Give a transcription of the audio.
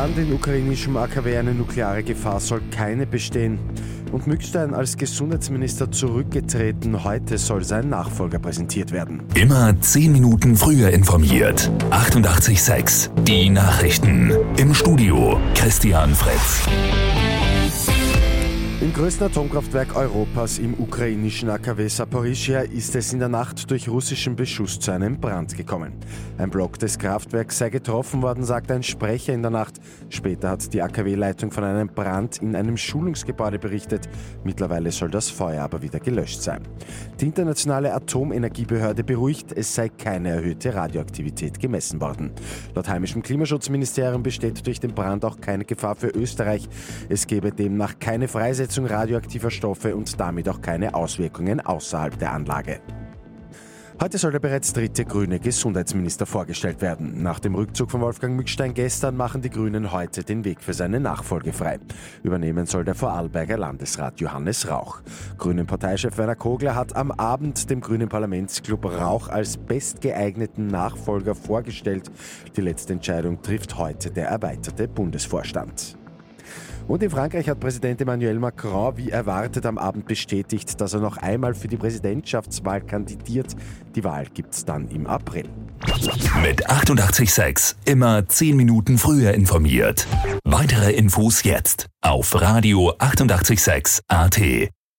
Brand in ukrainischem AKW eine nukleare Gefahr soll keine bestehen. Und Mückstein als Gesundheitsminister zurückgetreten. Heute soll sein Nachfolger präsentiert werden. Immer zehn Minuten früher informiert. 88,6. Die Nachrichten. Im Studio Christian Fritz. Im größten Atomkraftwerk Europas im ukrainischen AKW Saporischia ist es in der Nacht durch russischen Beschuss zu einem Brand gekommen. Ein Block des Kraftwerks sei getroffen worden, sagt ein Sprecher in der Nacht. Später hat die AKW-Leitung von einem Brand in einem Schulungsgebäude berichtet. Mittlerweile soll das Feuer aber wieder gelöscht sein. Die internationale Atomenergiebehörde beruhigt, es sei keine erhöhte Radioaktivität gemessen worden. Laut heimischem Klimaschutzministerium besteht durch den Brand auch keine Gefahr für Österreich. Es gebe demnach keine Freisetzung Freisetzung radioaktiver Stoffe und damit auch keine Auswirkungen außerhalb der Anlage. Heute soll der bereits dritte grüne Gesundheitsminister vorgestellt werden. Nach dem Rückzug von Wolfgang Mückstein gestern machen die Grünen heute den Weg für seine Nachfolge frei. Übernehmen soll der Vorarlberger Landesrat Johannes Rauch. Grünen Parteichef Werner Kogler hat am Abend dem Grünen Parlamentsclub Rauch als bestgeeigneten Nachfolger vorgestellt. Die letzte Entscheidung trifft heute der erweiterte Bundesvorstand. Und in Frankreich hat Präsident Emmanuel Macron wie erwartet am Abend bestätigt, dass er noch einmal für die Präsidentschaftswahl kandidiert. Die Wahl gibt es dann im April. Mit 886 immer 10 Minuten früher informiert. Weitere Infos jetzt auf Radio 886 AT.